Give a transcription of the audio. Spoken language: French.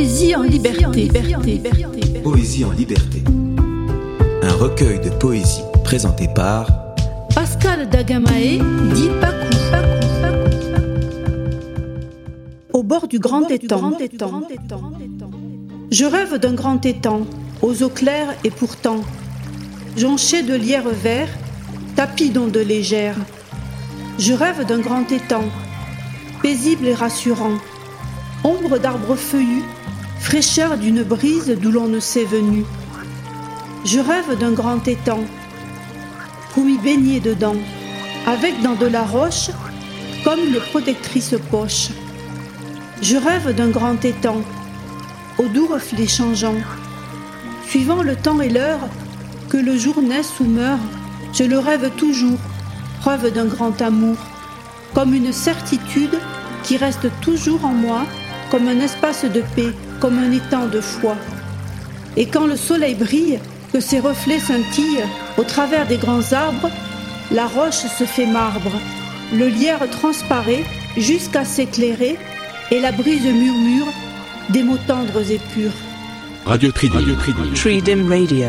Poésie en liberté. Poésie en liberté. Un recueil de poésie présenté par Pascal Dagamae, dit Pacou. Au bord du grand étang. Je rêve d'un grand étang, aux eaux claires et pourtant, jonché de lierre vert, tapis d'ondes légères. Je rêve d'un grand étang, paisible et rassurant, ombre d'arbres feuillus, fraîcheur d'une brise d'où l'on ne sait venu. Je rêve d'un grand étang, pour m'y baigner dedans, avec dans de la roche, comme une protectrice poche. Je rêve d'un grand étang, aux doux reflets changeants, suivant le temps et l'heure, que le jour naisse ou meurt, je le rêve toujours, preuve d'un grand amour, comme une certitude qui reste toujours en moi, comme un espace de paix, comme un étang de foi. Et quand le soleil brille, que ses reflets scintillent au travers des grands arbres, la roche se fait marbre, le lierre transparaît jusqu'à s'éclairer, et la brise murmure des mots tendres et purs. Radio Tridim. Tridim Radio.